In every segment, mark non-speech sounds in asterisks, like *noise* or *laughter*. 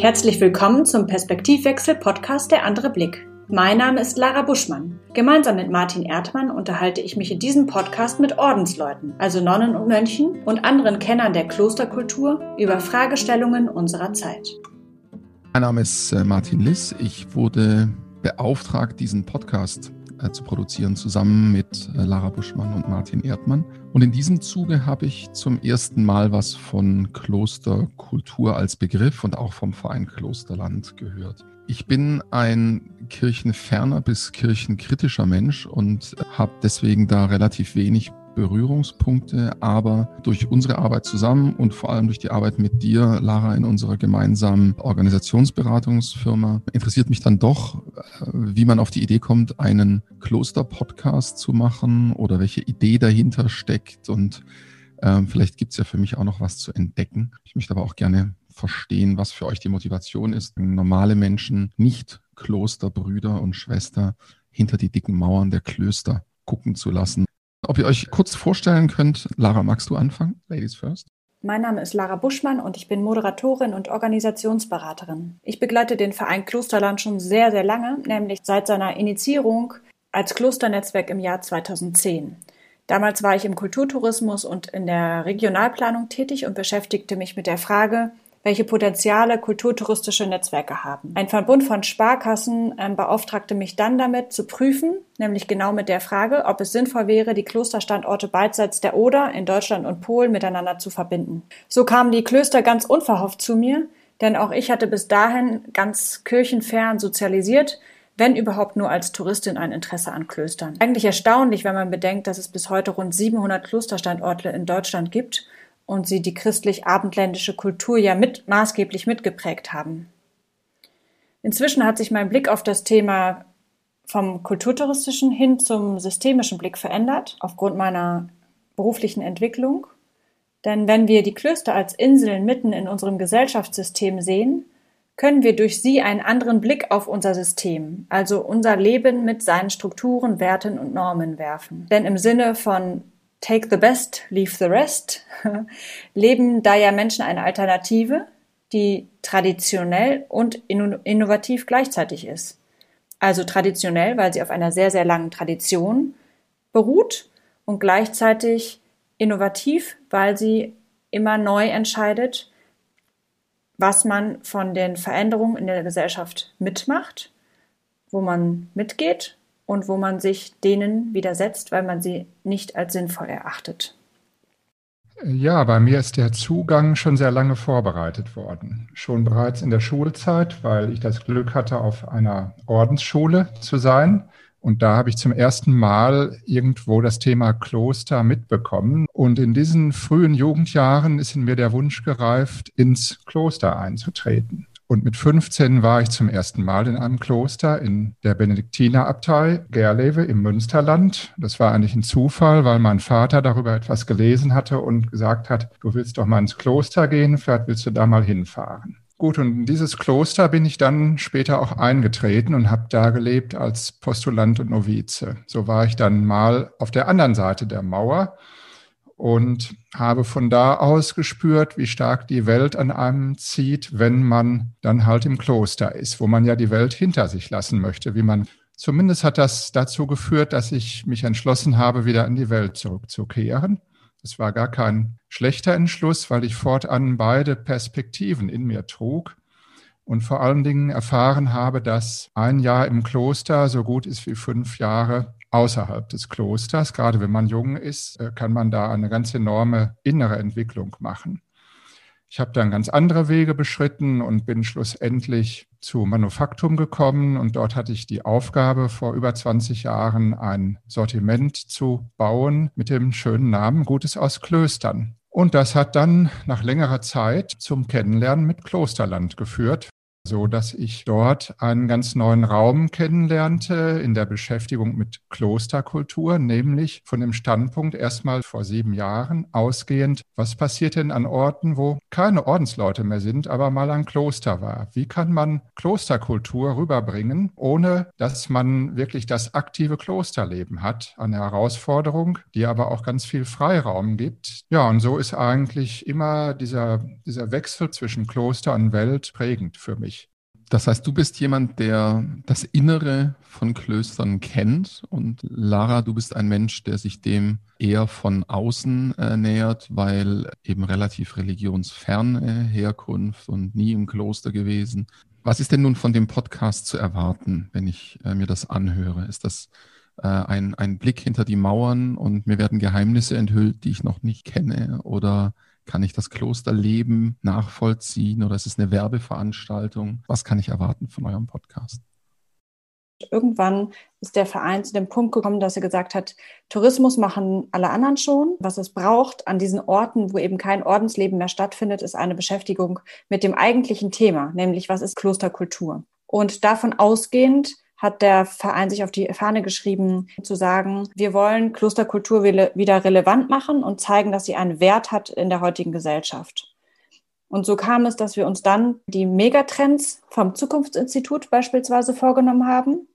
Herzlich willkommen zum Perspektivwechsel-Podcast Der andere Blick. Mein Name ist Lara Buschmann. Gemeinsam mit Martin Erdmann unterhalte ich mich in diesem Podcast mit Ordensleuten, also Nonnen und Mönchen und anderen Kennern der Klosterkultur über Fragestellungen unserer Zeit. Mein Name ist äh, Martin Liss. Ich wurde beauftragt, diesen Podcast äh, zu produzieren, zusammen mit äh, Lara Buschmann und Martin Erdmann. Und in diesem Zuge habe ich zum ersten Mal was von Klosterkultur als Begriff und auch vom Verein Klosterland gehört. Ich bin ein kirchenferner bis kirchenkritischer Mensch und habe deswegen da relativ wenig Berührungspunkte, aber durch unsere Arbeit zusammen und vor allem durch die Arbeit mit dir, Lara, in unserer gemeinsamen Organisationsberatungsfirma, interessiert mich dann doch, äh, wie man auf die Idee kommt, einen Kloster-Podcast zu machen oder welche Idee dahinter steckt. Und ähm, vielleicht gibt es ja für mich auch noch was zu entdecken. Ich möchte aber auch gerne verstehen, was für euch die Motivation ist, normale Menschen, nicht Klosterbrüder und Schwester, hinter die dicken Mauern der Klöster gucken zu lassen ob ihr euch kurz vorstellen könnt, Lara, magst du anfangen? Ladies first. Mein Name ist Lara Buschmann und ich bin Moderatorin und Organisationsberaterin. Ich begleite den Verein Klosterland schon sehr, sehr lange, nämlich seit seiner Initiierung als Klosternetzwerk im Jahr 2010. Damals war ich im Kulturtourismus und in der Regionalplanung tätig und beschäftigte mich mit der Frage, welche Potenziale kulturtouristische Netzwerke haben. Ein Verbund von Sparkassen ähm, beauftragte mich dann damit zu prüfen, nämlich genau mit der Frage, ob es sinnvoll wäre, die Klosterstandorte beidseits der Oder in Deutschland und Polen miteinander zu verbinden. So kamen die Klöster ganz unverhofft zu mir, denn auch ich hatte bis dahin ganz kirchenfern sozialisiert, wenn überhaupt nur als Touristin ein Interesse an Klöstern. Eigentlich erstaunlich, wenn man bedenkt, dass es bis heute rund 700 Klosterstandorte in Deutschland gibt und sie die christlich-abendländische Kultur ja mit, maßgeblich mitgeprägt haben. Inzwischen hat sich mein Blick auf das Thema vom kulturtouristischen hin zum systemischen Blick verändert, aufgrund meiner beruflichen Entwicklung. Denn wenn wir die Klöster als Inseln mitten in unserem Gesellschaftssystem sehen, können wir durch sie einen anderen Blick auf unser System, also unser Leben mit seinen Strukturen, Werten und Normen werfen. Denn im Sinne von Take the best, leave the rest, *laughs* leben da ja Menschen eine Alternative, die traditionell und innovativ gleichzeitig ist. Also traditionell, weil sie auf einer sehr, sehr langen Tradition beruht und gleichzeitig innovativ, weil sie immer neu entscheidet, was man von den Veränderungen in der Gesellschaft mitmacht, wo man mitgeht und wo man sich denen widersetzt, weil man sie nicht als sinnvoll erachtet. Ja, bei mir ist der Zugang schon sehr lange vorbereitet worden. Schon bereits in der Schulzeit, weil ich das Glück hatte, auf einer Ordensschule zu sein. Und da habe ich zum ersten Mal irgendwo das Thema Kloster mitbekommen. Und in diesen frühen Jugendjahren ist in mir der Wunsch gereift, ins Kloster einzutreten. Und mit 15 war ich zum ersten Mal in einem Kloster in der Benediktinerabtei Gerlewe im Münsterland. Das war eigentlich ein Zufall, weil mein Vater darüber etwas gelesen hatte und gesagt hat, du willst doch mal ins Kloster gehen, vielleicht willst du da mal hinfahren. Gut, und in dieses Kloster bin ich dann später auch eingetreten und habe da gelebt als Postulant und Novize. So war ich dann mal auf der anderen Seite der Mauer und habe von da aus gespürt, wie stark die Welt an einem zieht, wenn man dann halt im Kloster ist, wo man ja die Welt hinter sich lassen möchte, wie man Zumindest hat das dazu geführt, dass ich mich entschlossen habe, wieder in die Welt zurückzukehren. Es war gar kein schlechter Entschluss, weil ich fortan beide Perspektiven in mir trug und vor allen Dingen erfahren habe, dass ein Jahr im Kloster so gut ist wie fünf Jahre außerhalb des Klosters. Gerade wenn man jung ist, äh, kann man da eine ganz enorme innere Entwicklung machen. Ich habe dann ganz andere Wege beschritten und bin schlussendlich zu Manufaktum gekommen und dort hatte ich die Aufgabe, vor über 20 Jahren ein Sortiment zu bauen mit dem schönen Namen Gutes aus Klöstern. Und das hat dann nach längerer Zeit zum Kennenlernen mit Klosterland geführt. So dass ich dort einen ganz neuen Raum kennenlernte in der Beschäftigung mit Klosterkultur, nämlich von dem Standpunkt erstmal vor sieben Jahren ausgehend, was passiert denn an Orten, wo keine Ordensleute mehr sind, aber mal ein Kloster war? Wie kann man Klosterkultur rüberbringen, ohne dass man wirklich das aktive Klosterleben hat? Eine Herausforderung, die aber auch ganz viel Freiraum gibt. Ja, und so ist eigentlich immer dieser, dieser Wechsel zwischen Kloster und Welt prägend für mich. Das heißt, du bist jemand, der das Innere von Klöstern kennt und Lara, du bist ein Mensch, der sich dem eher von außen äh, nähert, weil eben relativ religionsferne Herkunft und nie im Kloster gewesen. Was ist denn nun von dem Podcast zu erwarten, wenn ich äh, mir das anhöre? Ist das äh, ein, ein Blick hinter die Mauern und mir werden Geheimnisse enthüllt, die ich noch nicht kenne? Oder kann ich das Klosterleben nachvollziehen oder ist es eine Werbeveranstaltung? Was kann ich erwarten von eurem Podcast? Irgendwann ist der Verein zu dem Punkt gekommen, dass er gesagt hat, Tourismus machen alle anderen schon. Was es braucht an diesen Orten, wo eben kein Ordensleben mehr stattfindet, ist eine Beschäftigung mit dem eigentlichen Thema, nämlich was ist Klosterkultur. Und davon ausgehend hat der Verein sich auf die Fahne geschrieben, zu sagen, wir wollen Klosterkultur wieder relevant machen und zeigen, dass sie einen Wert hat in der heutigen Gesellschaft. Und so kam es, dass wir uns dann die Megatrends vom Zukunftsinstitut beispielsweise vorgenommen haben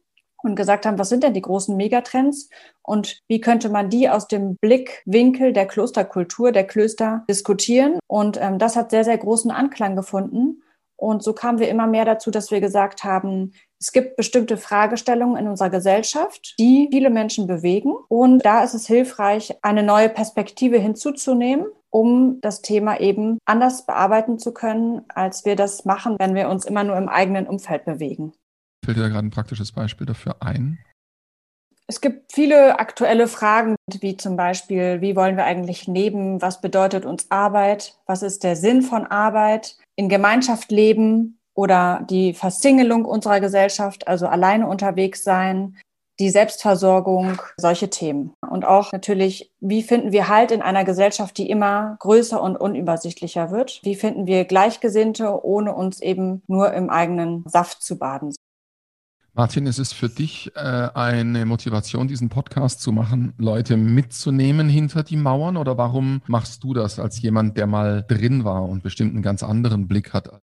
und gesagt haben, was sind denn die großen Megatrends und wie könnte man die aus dem Blickwinkel der Klosterkultur, der Klöster diskutieren. Und ähm, das hat sehr, sehr großen Anklang gefunden. Und so kamen wir immer mehr dazu, dass wir gesagt haben, es gibt bestimmte Fragestellungen in unserer Gesellschaft, die viele Menschen bewegen. Und da ist es hilfreich, eine neue Perspektive hinzuzunehmen, um das Thema eben anders bearbeiten zu können, als wir das machen, wenn wir uns immer nur im eigenen Umfeld bewegen. Fällt dir da gerade ein praktisches Beispiel dafür ein? Es gibt viele aktuelle Fragen, wie zum Beispiel, wie wollen wir eigentlich leben? Was bedeutet uns Arbeit? Was ist der Sinn von Arbeit? In Gemeinschaft leben oder die Versingelung unserer Gesellschaft, also alleine unterwegs sein, die Selbstversorgung, solche Themen. Und auch natürlich, wie finden wir Halt in einer Gesellschaft, die immer größer und unübersichtlicher wird? Wie finden wir Gleichgesinnte, ohne uns eben nur im eigenen Saft zu baden? Martin, ist es für dich äh, eine Motivation, diesen Podcast zu machen, Leute mitzunehmen hinter die Mauern? Oder warum machst du das als jemand, der mal drin war und bestimmt einen ganz anderen Blick hat?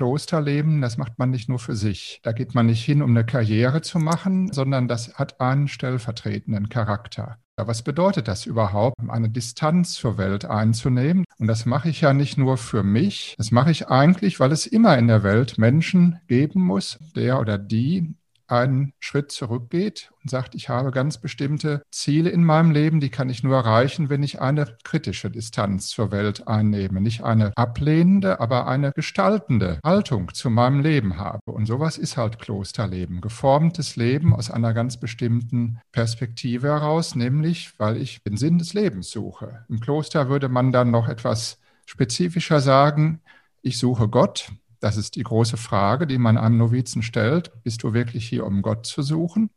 Klosterleben, das macht man nicht nur für sich. Da geht man nicht hin, um eine Karriere zu machen, sondern das hat einen stellvertretenden Charakter. Was bedeutet das überhaupt, eine Distanz zur Welt einzunehmen? Und das mache ich ja nicht nur für mich, das mache ich eigentlich, weil es immer in der Welt Menschen geben muss, der oder die einen Schritt zurückgeht und sagt, ich habe ganz bestimmte Ziele in meinem Leben, die kann ich nur erreichen, wenn ich eine kritische Distanz zur Welt einnehme. Nicht eine ablehnende, aber eine gestaltende Haltung zu meinem Leben habe. Und sowas ist halt Klosterleben. Geformtes Leben aus einer ganz bestimmten Perspektive heraus, nämlich weil ich den Sinn des Lebens suche. Im Kloster würde man dann noch etwas spezifischer sagen, ich suche Gott, das ist die große Frage, die man einem Novizen stellt. Bist du wirklich hier, um Gott zu suchen?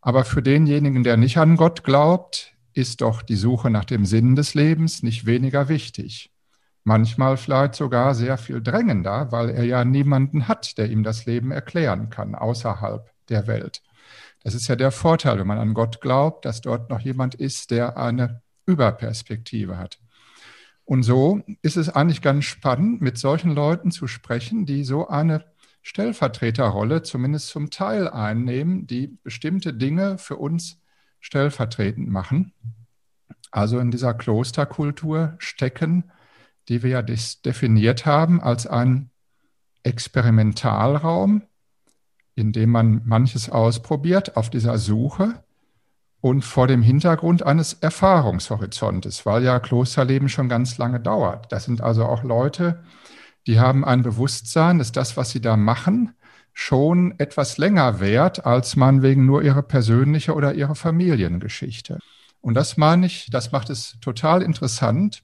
Aber für denjenigen, der nicht an Gott glaubt, ist doch die Suche nach dem Sinn des Lebens nicht weniger wichtig. Manchmal vielleicht sogar sehr viel drängender, weil er ja niemanden hat, der ihm das Leben erklären kann, außerhalb der Welt. Das ist ja der Vorteil, wenn man an Gott glaubt, dass dort noch jemand ist, der eine Überperspektive hat. Und so ist es eigentlich ganz spannend, mit solchen Leuten zu sprechen, die so eine Stellvertreterrolle zumindest zum Teil einnehmen, die bestimmte Dinge für uns stellvertretend machen. Also in dieser Klosterkultur stecken, die wir ja definiert haben als ein Experimentalraum, in dem man manches ausprobiert auf dieser Suche und vor dem Hintergrund eines Erfahrungshorizontes, weil ja Klosterleben schon ganz lange dauert. Das sind also auch Leute, die haben ein Bewusstsein, dass das, was sie da machen, schon etwas länger währt, als man wegen nur ihrer persönliche oder ihrer Familiengeschichte. Und das meine ich, das macht es total interessant,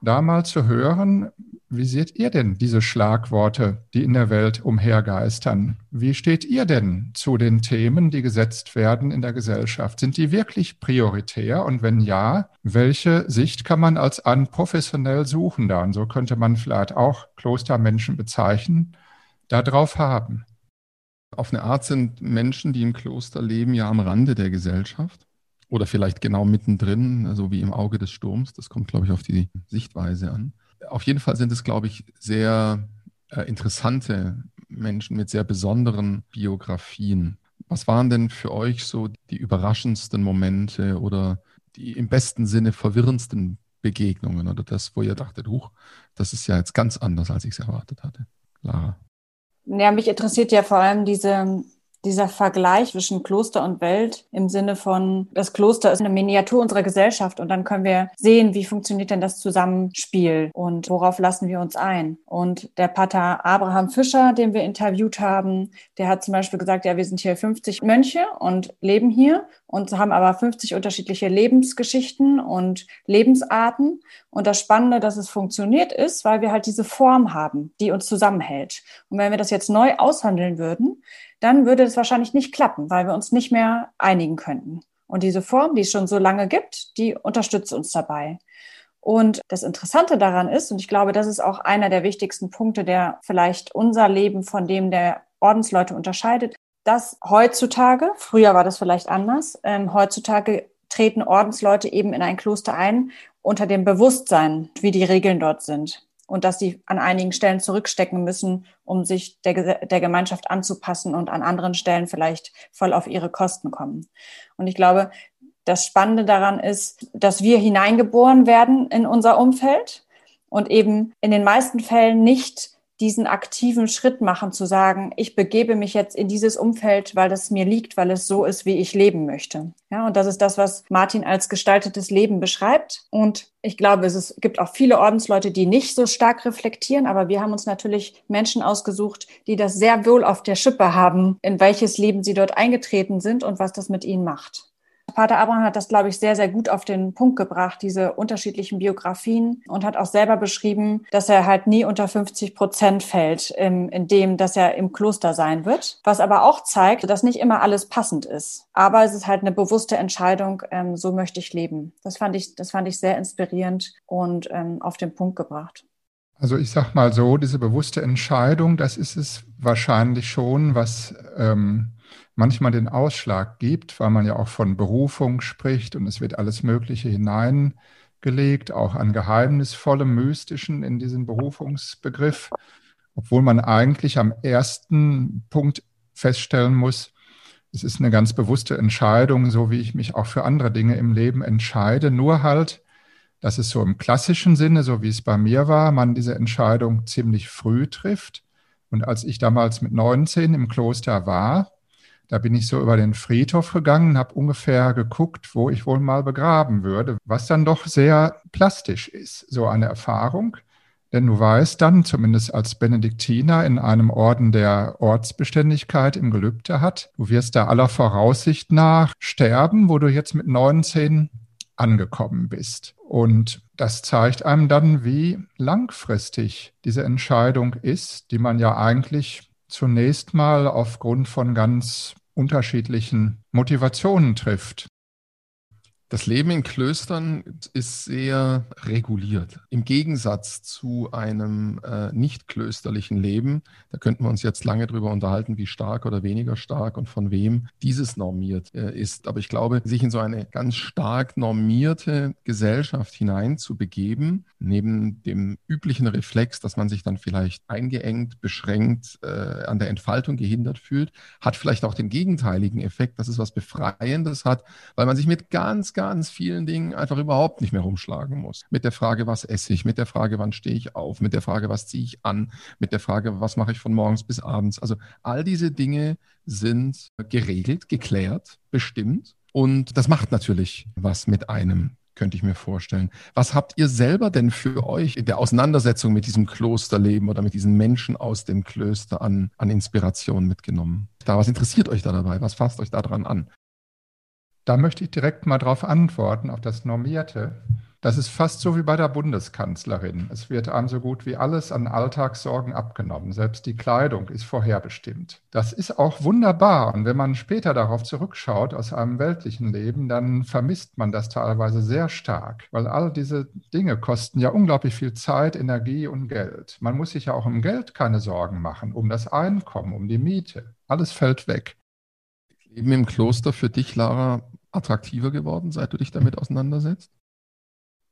da mal zu hören, wie seht ihr denn diese Schlagworte, die in der Welt umhergeistern? Wie steht ihr denn zu den Themen, die gesetzt werden in der Gesellschaft? Sind die wirklich prioritär? Und wenn ja, welche Sicht kann man als ein professionell Suchender, und so könnte man vielleicht auch Klostermenschen bezeichnen, darauf haben. Auf eine Art sind Menschen, die im Kloster leben, ja am Rande der Gesellschaft oder vielleicht genau mittendrin, so wie im Auge des Sturms. Das kommt, glaube ich, auf die Sichtweise an. Auf jeden Fall sind es, glaube ich, sehr äh, interessante Menschen mit sehr besonderen Biografien. Was waren denn für euch so die überraschendsten Momente oder die im besten Sinne verwirrendsten Begegnungen oder das, wo ihr dachtet, huch, das ist ja jetzt ganz anders, als ich es erwartet hatte? Lara. Ja, mich interessiert ja vor allem diese dieser Vergleich zwischen Kloster und Welt im Sinne von, das Kloster ist eine Miniatur unserer Gesellschaft und dann können wir sehen, wie funktioniert denn das Zusammenspiel und worauf lassen wir uns ein. Und der Pater Abraham Fischer, den wir interviewt haben, der hat zum Beispiel gesagt, ja, wir sind hier 50 Mönche und leben hier und haben aber 50 unterschiedliche Lebensgeschichten und Lebensarten. Und das Spannende, dass es funktioniert ist, weil wir halt diese Form haben, die uns zusammenhält. Und wenn wir das jetzt neu aushandeln würden, dann würde es wahrscheinlich nicht klappen, weil wir uns nicht mehr einigen könnten. Und diese Form, die es schon so lange gibt, die unterstützt uns dabei. Und das Interessante daran ist, und ich glaube, das ist auch einer der wichtigsten Punkte, der vielleicht unser Leben von dem der Ordensleute unterscheidet, dass heutzutage, früher war das vielleicht anders, ähm, heutzutage treten Ordensleute eben in ein Kloster ein unter dem Bewusstsein, wie die Regeln dort sind und dass sie an einigen Stellen zurückstecken müssen, um sich der, der Gemeinschaft anzupassen und an anderen Stellen vielleicht voll auf ihre Kosten kommen. Und ich glaube, das Spannende daran ist, dass wir hineingeboren werden in unser Umfeld und eben in den meisten Fällen nicht diesen aktiven Schritt machen, zu sagen, ich begebe mich jetzt in dieses Umfeld, weil das mir liegt, weil es so ist, wie ich leben möchte. Ja, und das ist das, was Martin als gestaltetes Leben beschreibt. Und ich glaube, es ist, gibt auch viele Ordensleute, die nicht so stark reflektieren, aber wir haben uns natürlich Menschen ausgesucht, die das sehr wohl auf der Schippe haben, in welches Leben sie dort eingetreten sind und was das mit ihnen macht. Pater Abraham hat das, glaube ich, sehr, sehr gut auf den Punkt gebracht, diese unterschiedlichen Biografien und hat auch selber beschrieben, dass er halt nie unter 50 Prozent fällt, in, dem, dass er im Kloster sein wird. Was aber auch zeigt, dass nicht immer alles passend ist. Aber es ist halt eine bewusste Entscheidung, ähm, so möchte ich leben. Das fand ich, das fand ich sehr inspirierend und ähm, auf den Punkt gebracht. Also ich sag mal so, diese bewusste Entscheidung, das ist es wahrscheinlich schon, was ähm, manchmal den Ausschlag gibt, weil man ja auch von Berufung spricht und es wird alles Mögliche hineingelegt, auch an geheimnisvollem, mystischen in diesen Berufungsbegriff, obwohl man eigentlich am ersten Punkt feststellen muss, es ist eine ganz bewusste Entscheidung, so wie ich mich auch für andere Dinge im Leben entscheide, nur halt, dass es so im klassischen Sinne, so wie es bei mir war, man diese Entscheidung ziemlich früh trifft. Und als ich damals mit 19 im Kloster war, da bin ich so über den Friedhof gegangen, habe ungefähr geguckt, wo ich wohl mal begraben würde, was dann doch sehr plastisch ist, so eine Erfahrung. Denn du weißt dann, zumindest als Benediktiner in einem Orden der Ortsbeständigkeit im Gelübde hat, du wirst da aller Voraussicht nach sterben, wo du jetzt mit 19 angekommen bist. Und das zeigt einem dann, wie langfristig diese Entscheidung ist, die man ja eigentlich zunächst mal aufgrund von ganz unterschiedlichen Motivationen trifft. Das Leben in Klöstern ist sehr reguliert. Im Gegensatz zu einem äh, nicht klösterlichen Leben, da könnten wir uns jetzt lange darüber unterhalten, wie stark oder weniger stark und von wem dieses normiert äh, ist. Aber ich glaube, sich in so eine ganz stark normierte Gesellschaft hineinzubegeben, neben dem üblichen Reflex, dass man sich dann vielleicht eingeengt, beschränkt, äh, an der Entfaltung gehindert fühlt, hat vielleicht auch den gegenteiligen Effekt, dass es was Befreiendes hat, weil man sich mit ganz ganz vielen Dingen einfach überhaupt nicht mehr rumschlagen muss. Mit der Frage, was esse ich, mit der Frage, wann stehe ich auf, mit der Frage, was ziehe ich an, mit der Frage, was mache ich von morgens bis abends. Also all diese Dinge sind geregelt, geklärt, bestimmt. Und das macht natürlich was mit einem könnte ich mir vorstellen. Was habt ihr selber denn für euch in der Auseinandersetzung mit diesem Klosterleben oder mit diesen Menschen aus dem Klöster an, an Inspiration mitgenommen? Da, was interessiert euch da dabei? Was fasst euch daran an? Da möchte ich direkt mal darauf antworten, auf das Normierte. Das ist fast so wie bei der Bundeskanzlerin. Es wird einem so gut wie alles an Alltagssorgen abgenommen. Selbst die Kleidung ist vorherbestimmt. Das ist auch wunderbar. Und wenn man später darauf zurückschaut aus einem weltlichen Leben, dann vermisst man das teilweise sehr stark, weil all diese Dinge kosten ja unglaublich viel Zeit, Energie und Geld. Man muss sich ja auch um Geld keine Sorgen machen, um das Einkommen, um die Miete. Alles fällt weg. Leben im Kloster für dich, Lara, attraktiver geworden, seit du dich damit auseinandersetzt?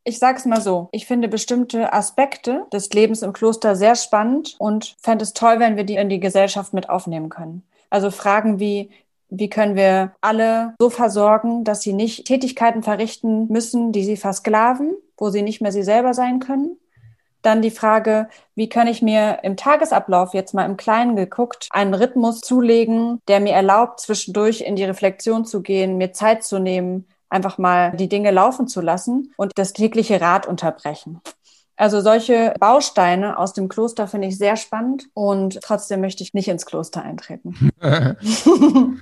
Ich sage es mal so, ich finde bestimmte Aspekte des Lebens im Kloster sehr spannend und fände es toll, wenn wir die in die Gesellschaft mit aufnehmen können. Also Fragen wie, wie können wir alle so versorgen, dass sie nicht Tätigkeiten verrichten müssen, die sie versklaven, wo sie nicht mehr sie selber sein können? Dann die Frage, wie kann ich mir im Tagesablauf jetzt mal im Kleinen geguckt einen Rhythmus zulegen, der mir erlaubt, zwischendurch in die Reflexion zu gehen, mir Zeit zu nehmen, einfach mal die Dinge laufen zu lassen und das tägliche Rad unterbrechen. Also solche Bausteine aus dem Kloster finde ich sehr spannend und trotzdem möchte ich nicht ins Kloster eintreten. *laughs* *laughs*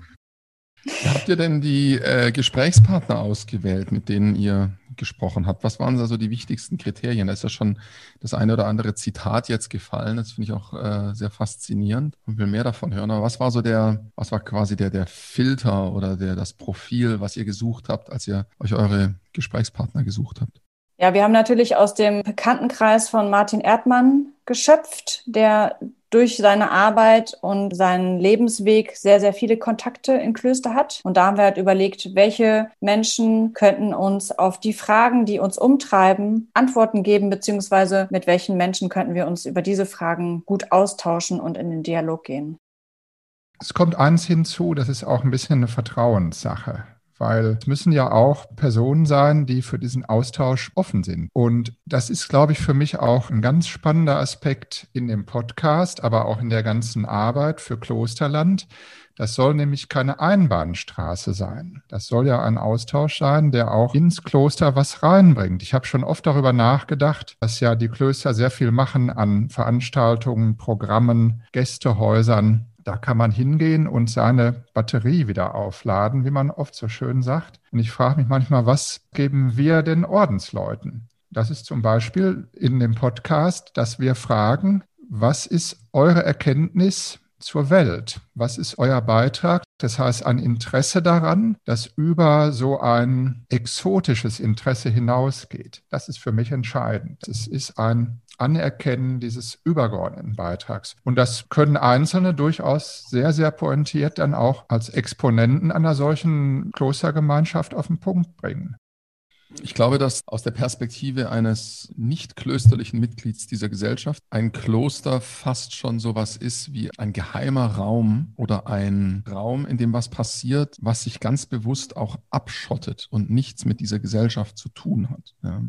Habt ihr denn die äh, Gesprächspartner ausgewählt, mit denen ihr gesprochen habt? Was waren also die wichtigsten Kriterien? Da ist ja schon das eine oder andere Zitat jetzt gefallen. Das finde ich auch äh, sehr faszinierend und will mehr davon hören. Aber was war so der, was war quasi der, der Filter oder der, das Profil, was ihr gesucht habt, als ihr euch eure Gesprächspartner gesucht habt? Ja, wir haben natürlich aus dem Bekanntenkreis von Martin Erdmann geschöpft, der durch seine Arbeit und seinen Lebensweg sehr, sehr viele Kontakte in Klöster hat. Und da haben wir halt überlegt, welche Menschen könnten uns auf die Fragen, die uns umtreiben, Antworten geben, beziehungsweise mit welchen Menschen könnten wir uns über diese Fragen gut austauschen und in den Dialog gehen. Es kommt eins hinzu, das ist auch ein bisschen eine Vertrauenssache weil es müssen ja auch Personen sein, die für diesen Austausch offen sind. Und das ist, glaube ich, für mich auch ein ganz spannender Aspekt in dem Podcast, aber auch in der ganzen Arbeit für Klosterland. Das soll nämlich keine Einbahnstraße sein. Das soll ja ein Austausch sein, der auch ins Kloster was reinbringt. Ich habe schon oft darüber nachgedacht, dass ja die Klöster sehr viel machen an Veranstaltungen, Programmen, Gästehäusern, da kann man hingehen und seine Batterie wieder aufladen, wie man oft so schön sagt. Und ich frage mich manchmal, was geben wir den Ordensleuten? Das ist zum Beispiel in dem Podcast, dass wir fragen, was ist eure Erkenntnis zur Welt? Was ist euer Beitrag? Das heißt, ein Interesse daran, das über so ein exotisches Interesse hinausgeht. Das ist für mich entscheidend. Es ist ein Anerkennen dieses übergeordneten Beitrags. Und das können Einzelne durchaus sehr, sehr pointiert dann auch als Exponenten einer solchen Klostergemeinschaft auf den Punkt bringen. Ich glaube, dass aus der Perspektive eines nicht klösterlichen Mitglieds dieser Gesellschaft ein Kloster fast schon sowas ist wie ein geheimer Raum oder ein Raum, in dem was passiert, was sich ganz bewusst auch abschottet und nichts mit dieser Gesellschaft zu tun hat. Ja.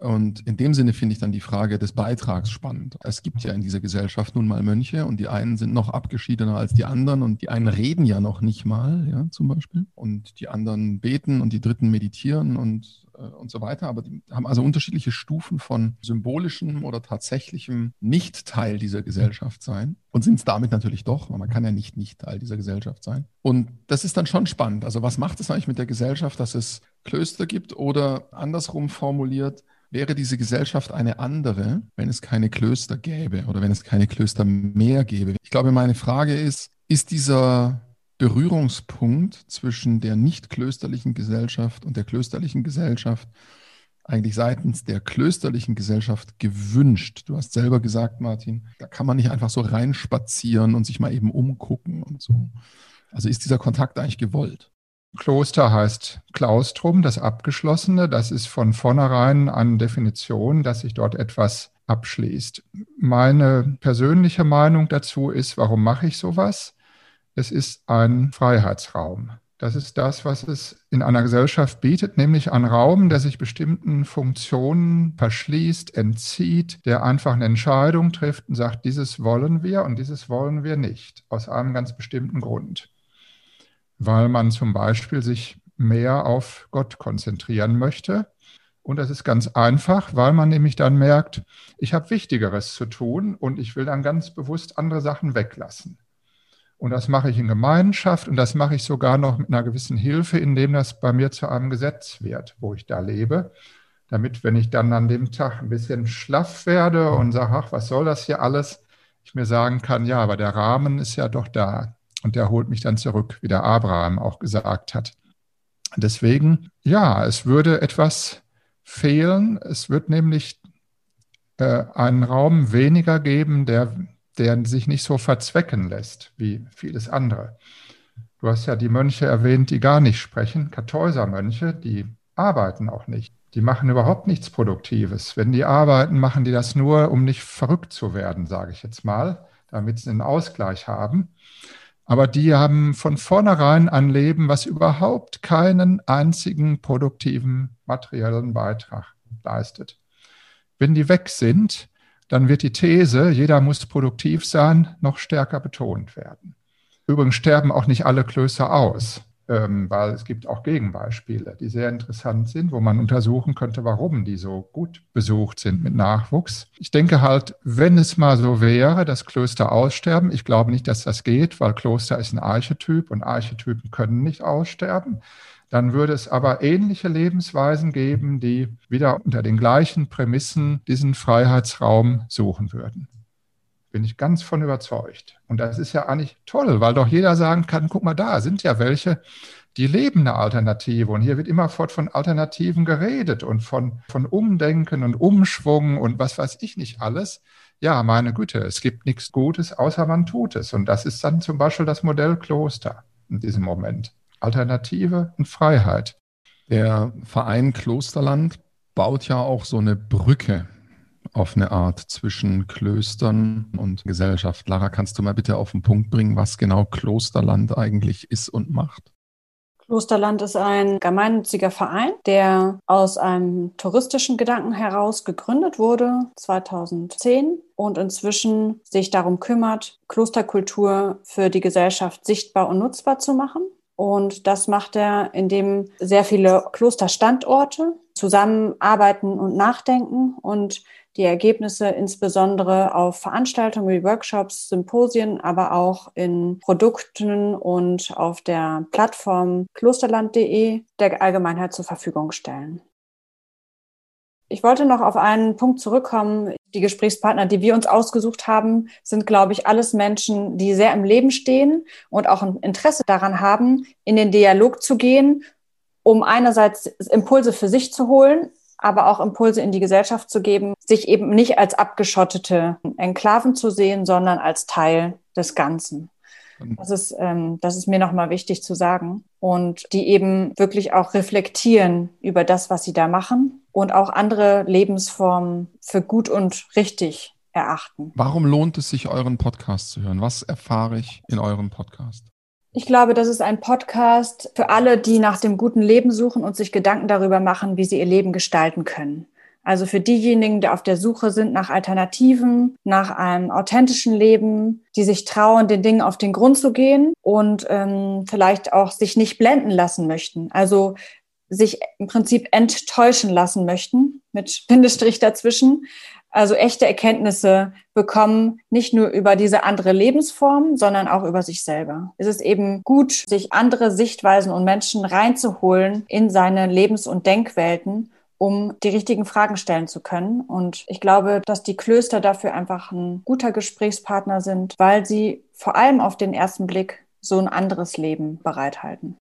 Und in dem Sinne finde ich dann die Frage des Beitrags spannend. Es gibt ja in dieser Gesellschaft nun mal Mönche und die einen sind noch abgeschiedener als die anderen und die einen reden ja noch nicht mal, ja, zum Beispiel. Und die anderen beten und die dritten meditieren und, und so weiter. Aber die haben also unterschiedliche Stufen von symbolischem oder tatsächlichem Nicht-Teil dieser Gesellschaft sein und sind es damit natürlich doch, weil man kann ja nicht nicht Teil dieser Gesellschaft sein. Und das ist dann schon spannend. Also was macht es eigentlich mit der Gesellschaft, dass es Klöster gibt oder andersrum formuliert, Wäre diese Gesellschaft eine andere, wenn es keine Klöster gäbe oder wenn es keine Klöster mehr gäbe? Ich glaube, meine Frage ist, ist dieser Berührungspunkt zwischen der nicht klösterlichen Gesellschaft und der klösterlichen Gesellschaft eigentlich seitens der klösterlichen Gesellschaft gewünscht? Du hast selber gesagt, Martin, da kann man nicht einfach so reinspazieren und sich mal eben umgucken und so. Also ist dieser Kontakt eigentlich gewollt? Kloster heißt Klaustrum, das Abgeschlossene. Das ist von vornherein eine Definition, dass sich dort etwas abschließt. Meine persönliche Meinung dazu ist, warum mache ich sowas? Es ist ein Freiheitsraum. Das ist das, was es in einer Gesellschaft bietet, nämlich ein Raum, der sich bestimmten Funktionen verschließt, entzieht, der einfach eine Entscheidung trifft und sagt, dieses wollen wir und dieses wollen wir nicht, aus einem ganz bestimmten Grund weil man zum Beispiel sich mehr auf Gott konzentrieren möchte. Und das ist ganz einfach, weil man nämlich dann merkt, ich habe Wichtigeres zu tun und ich will dann ganz bewusst andere Sachen weglassen. Und das mache ich in Gemeinschaft und das mache ich sogar noch mit einer gewissen Hilfe, indem das bei mir zu einem Gesetz wird, wo ich da lebe. damit, wenn ich dann an dem Tag ein bisschen schlaff werde und sage, ach, was soll das hier alles, ich mir sagen kann, ja, aber der Rahmen ist ja doch da und der holt mich dann zurück, wie der Abraham auch gesagt hat. Deswegen, ja, es würde etwas fehlen. Es wird nämlich äh, einen Raum weniger geben, der, der sich nicht so verzwecken lässt wie vieles andere. Du hast ja die Mönche erwähnt, die gar nicht sprechen, Kartäuser-Mönche, die arbeiten auch nicht. Die machen überhaupt nichts Produktives. Wenn die arbeiten, machen die das nur, um nicht verrückt zu werden, sage ich jetzt mal, damit sie einen Ausgleich haben. Aber die haben von vornherein ein Leben, was überhaupt keinen einzigen produktiven materiellen Beitrag leistet. Wenn die weg sind, dann wird die These, jeder muss produktiv sein, noch stärker betont werden. Übrigens sterben auch nicht alle Klöster aus ähm, weil es gibt auch Gegenbeispiele, die sehr interessant sind, wo man untersuchen könnte, warum die so gut besucht sind mit Nachwuchs. Ich denke halt, wenn es mal so wäre, dass Klöster aussterben, ich glaube nicht, dass das geht, weil Kloster ist ein Archetyp und Archetypen können nicht aussterben. Dann würde es aber ähnliche Lebensweisen geben, die wieder unter den gleichen Prämissen diesen Freiheitsraum suchen würden. Bin ich ganz von überzeugt. Und das ist ja eigentlich toll, weil doch jeder sagen kann, guck mal, da sind ja welche, die leben eine Alternative. Und hier wird immerfort von Alternativen geredet und von, von Umdenken und Umschwung und was weiß ich nicht alles. Ja, meine Güte, es gibt nichts Gutes, außer man tut es. Und das ist dann zum Beispiel das Modell Kloster in diesem Moment. Alternative und Freiheit. Der Verein Klosterland baut ja auch so eine Brücke auf eine Art zwischen Klöstern und Gesellschaft. Lara, kannst du mal bitte auf den Punkt bringen, was genau Klosterland eigentlich ist und macht? Klosterland ist ein gemeinnütziger Verein, der aus einem touristischen Gedanken heraus gegründet wurde 2010 und inzwischen sich darum kümmert, Klosterkultur für die Gesellschaft sichtbar und nutzbar zu machen. Und das macht er, indem sehr viele Klosterstandorte zusammenarbeiten und nachdenken und die Ergebnisse insbesondere auf Veranstaltungen wie Workshops, Symposien, aber auch in Produkten und auf der Plattform klosterland.de der Allgemeinheit zur Verfügung stellen. Ich wollte noch auf einen Punkt zurückkommen. Die Gesprächspartner, die wir uns ausgesucht haben, sind, glaube ich, alles Menschen, die sehr im Leben stehen und auch ein Interesse daran haben, in den Dialog zu gehen, um einerseits Impulse für sich zu holen, aber auch Impulse in die Gesellschaft zu geben, sich eben nicht als abgeschottete Enklaven zu sehen, sondern als Teil des Ganzen. Das ist, ähm, das ist mir nochmal wichtig zu sagen. Und die eben wirklich auch reflektieren über das, was sie da machen und auch andere Lebensformen für gut und richtig erachten. Warum lohnt es sich, euren Podcast zu hören? Was erfahre ich in eurem Podcast? Ich glaube, das ist ein Podcast für alle, die nach dem guten Leben suchen und sich Gedanken darüber machen, wie sie ihr Leben gestalten können. Also für diejenigen, die auf der Suche sind nach Alternativen, nach einem authentischen Leben, die sich trauen, den Dingen auf den Grund zu gehen und ähm, vielleicht auch sich nicht blenden lassen möchten. Also sich im Prinzip enttäuschen lassen möchten, mit Bindestrich dazwischen, also echte Erkenntnisse bekommen, nicht nur über diese andere Lebensform, sondern auch über sich selber. Es ist eben gut, sich andere Sichtweisen und Menschen reinzuholen in seine Lebens- und Denkwelten, um die richtigen Fragen stellen zu können. Und ich glaube, dass die Klöster dafür einfach ein guter Gesprächspartner sind, weil sie vor allem auf den ersten Blick so ein anderes Leben bereithalten.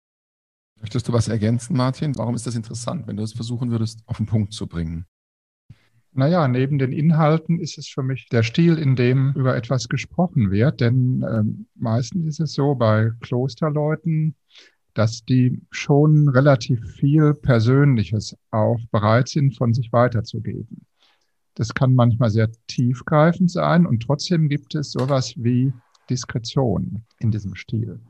Möchtest du was ergänzen, Martin? Warum ist das interessant, wenn du es versuchen würdest, auf den Punkt zu bringen? Naja, neben den Inhalten ist es für mich der Stil, in dem über etwas gesprochen wird. Denn ähm, meistens ist es so bei Klosterleuten, dass die schon relativ viel Persönliches auch bereit sind, von sich weiterzugeben. Das kann manchmal sehr tiefgreifend sein und trotzdem gibt es sowas wie Diskretion in diesem Stil.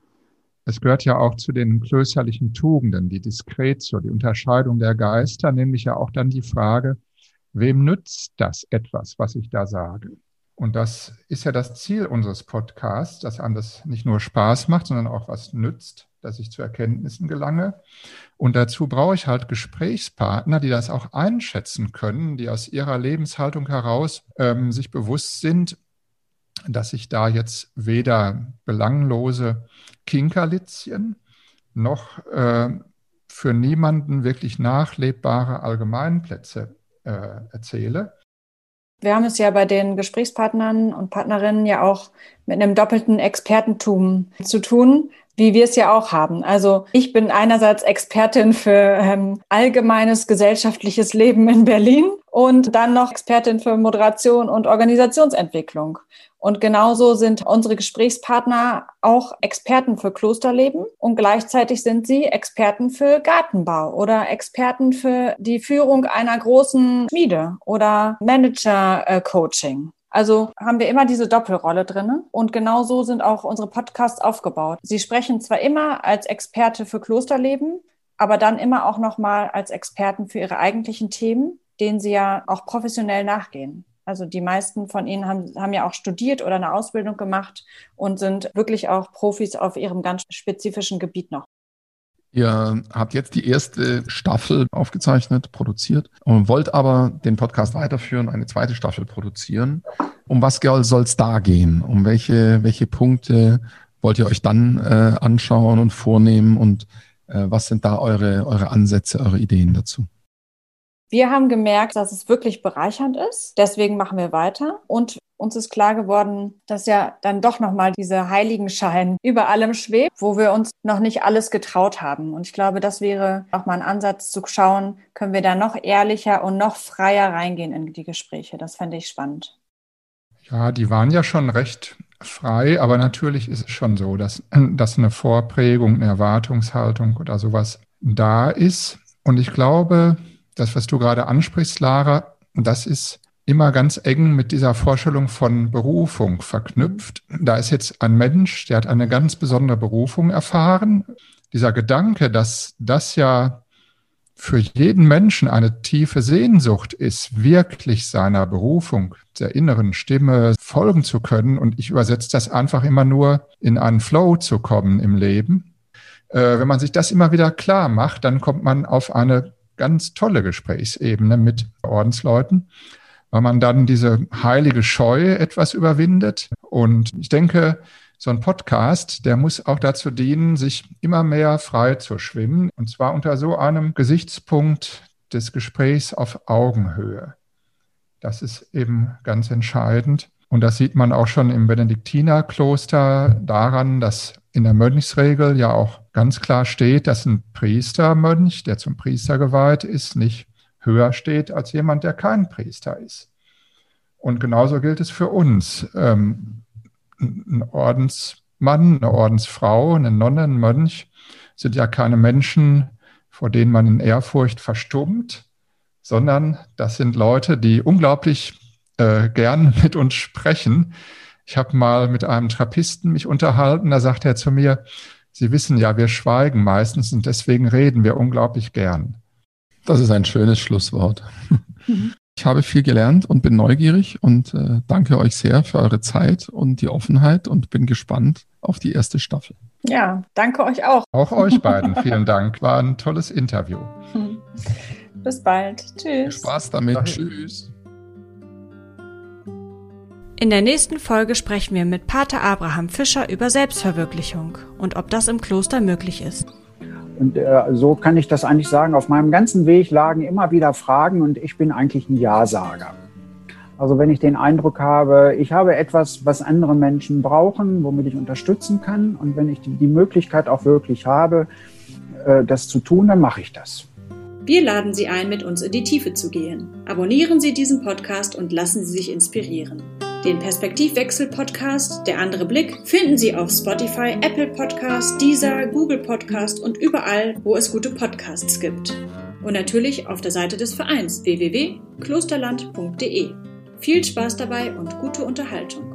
Es gehört ja auch zu den klösterlichen Tugenden, die Diskretio, die Unterscheidung der Geister, nämlich ja auch dann die Frage, Wem nützt das etwas, was ich da sage? Und das ist ja das Ziel unseres Podcasts, dass einem das nicht nur Spaß macht, sondern auch was nützt, dass ich zu Erkenntnissen gelange. Und dazu brauche ich halt Gesprächspartner, die das auch einschätzen können, die aus ihrer Lebenshaltung heraus ähm, sich bewusst sind, dass ich da jetzt weder belanglose Kinkerlitzchen noch äh, für niemanden wirklich nachlebbare Allgemeinplätze äh, erzähle. Wir haben es ja bei den Gesprächspartnern und Partnerinnen ja auch mit einem doppelten Expertentum zu tun wie wir es ja auch haben. Also ich bin einerseits Expertin für ähm, allgemeines gesellschaftliches Leben in Berlin und dann noch Expertin für Moderation und Organisationsentwicklung. Und genauso sind unsere Gesprächspartner auch Experten für Klosterleben und gleichzeitig sind sie Experten für Gartenbau oder Experten für die Führung einer großen Schmiede oder Manager-Coaching. Also haben wir immer diese Doppelrolle drin. Und genau so sind auch unsere Podcasts aufgebaut. Sie sprechen zwar immer als Experte für Klosterleben, aber dann immer auch nochmal als Experten für ihre eigentlichen Themen, denen sie ja auch professionell nachgehen. Also die meisten von ihnen haben, haben ja auch studiert oder eine Ausbildung gemacht und sind wirklich auch Profis auf ihrem ganz spezifischen Gebiet noch. Ihr habt jetzt die erste Staffel aufgezeichnet, produziert und wollt aber den Podcast weiterführen, eine zweite Staffel produzieren. Um was soll es da gehen? Um welche, welche Punkte wollt ihr euch dann äh, anschauen und vornehmen und äh, was sind da eure, eure Ansätze, eure Ideen dazu? Wir haben gemerkt, dass es wirklich bereichernd ist. Deswegen machen wir weiter. Und uns ist klar geworden, dass ja dann doch nochmal dieser Heiligenschein über allem schwebt, wo wir uns noch nicht alles getraut haben. Und ich glaube, das wäre auch mal ein Ansatz zu schauen, können wir da noch ehrlicher und noch freier reingehen in die Gespräche. Das fände ich spannend. Ja, die waren ja schon recht frei, aber natürlich ist es schon so, dass, *clears throat* dass eine Vorprägung, eine Erwartungshaltung oder sowas da ist. Und ich glaube, das, was du gerade ansprichst, Lara, das ist immer ganz eng mit dieser Vorstellung von Berufung verknüpft. Da ist jetzt ein Mensch, der hat eine ganz besondere Berufung erfahren. Dieser Gedanke, dass das ja für jeden Menschen eine tiefe Sehnsucht ist, wirklich seiner Berufung, der inneren Stimme folgen zu können. Und ich übersetze das einfach immer nur in einen Flow zu kommen im Leben. Äh, wenn man sich das immer wieder klar macht, dann kommt man auf eine ganz tolle Gesprächsebene mit Ordensleuten, weil man dann diese heilige Scheu etwas überwindet. Und ich denke, so ein Podcast, der muss auch dazu dienen, sich immer mehr frei zu schwimmen. Und zwar unter so einem Gesichtspunkt des Gesprächs auf Augenhöhe. Das ist eben ganz entscheidend. Und das sieht man auch schon im Benediktinerkloster daran, dass in der Mönchsregel ja auch ganz klar steht, dass ein Priestermönch, der zum Priester geweiht ist, nicht höher steht als jemand, der kein Priester ist. Und genauso gilt es für uns. Ähm, ein Ordensmann, eine Ordensfrau, eine Nonne, ein Mönch sind ja keine Menschen, vor denen man in Ehrfurcht verstummt, sondern das sind Leute, die unglaublich äh, gern *laughs* mit uns sprechen. Ich habe mal mit einem Trappisten mich unterhalten, da sagt er zu mir, Sie wissen ja, wir schweigen meistens und deswegen reden wir unglaublich gern. Das ist ein schönes Schlusswort. Mhm. *laughs* Ich habe viel gelernt und bin neugierig und äh, danke euch sehr für eure Zeit und die Offenheit und bin gespannt auf die erste Staffel. Ja, danke euch auch. Auch euch beiden. *laughs* Vielen Dank. War ein tolles Interview. Bis bald. Tschüss. Viel Spaß damit. Dahin. Tschüss. In der nächsten Folge sprechen wir mit Pater Abraham Fischer über Selbstverwirklichung und ob das im Kloster möglich ist. Und äh, so kann ich das eigentlich sagen. Auf meinem ganzen Weg lagen immer wieder Fragen und ich bin eigentlich ein Ja-Sager. Also wenn ich den Eindruck habe, ich habe etwas, was andere Menschen brauchen, womit ich unterstützen kann und wenn ich die, die Möglichkeit auch wirklich habe, äh, das zu tun, dann mache ich das. Wir laden Sie ein, mit uns in die Tiefe zu gehen. Abonnieren Sie diesen Podcast und lassen Sie sich inspirieren. Den Perspektivwechsel-Podcast Der andere Blick finden Sie auf Spotify, Apple Podcast, Deezer, Google Podcast und überall, wo es gute Podcasts gibt. Und natürlich auf der Seite des Vereins www.klosterland.de. Viel Spaß dabei und gute Unterhaltung.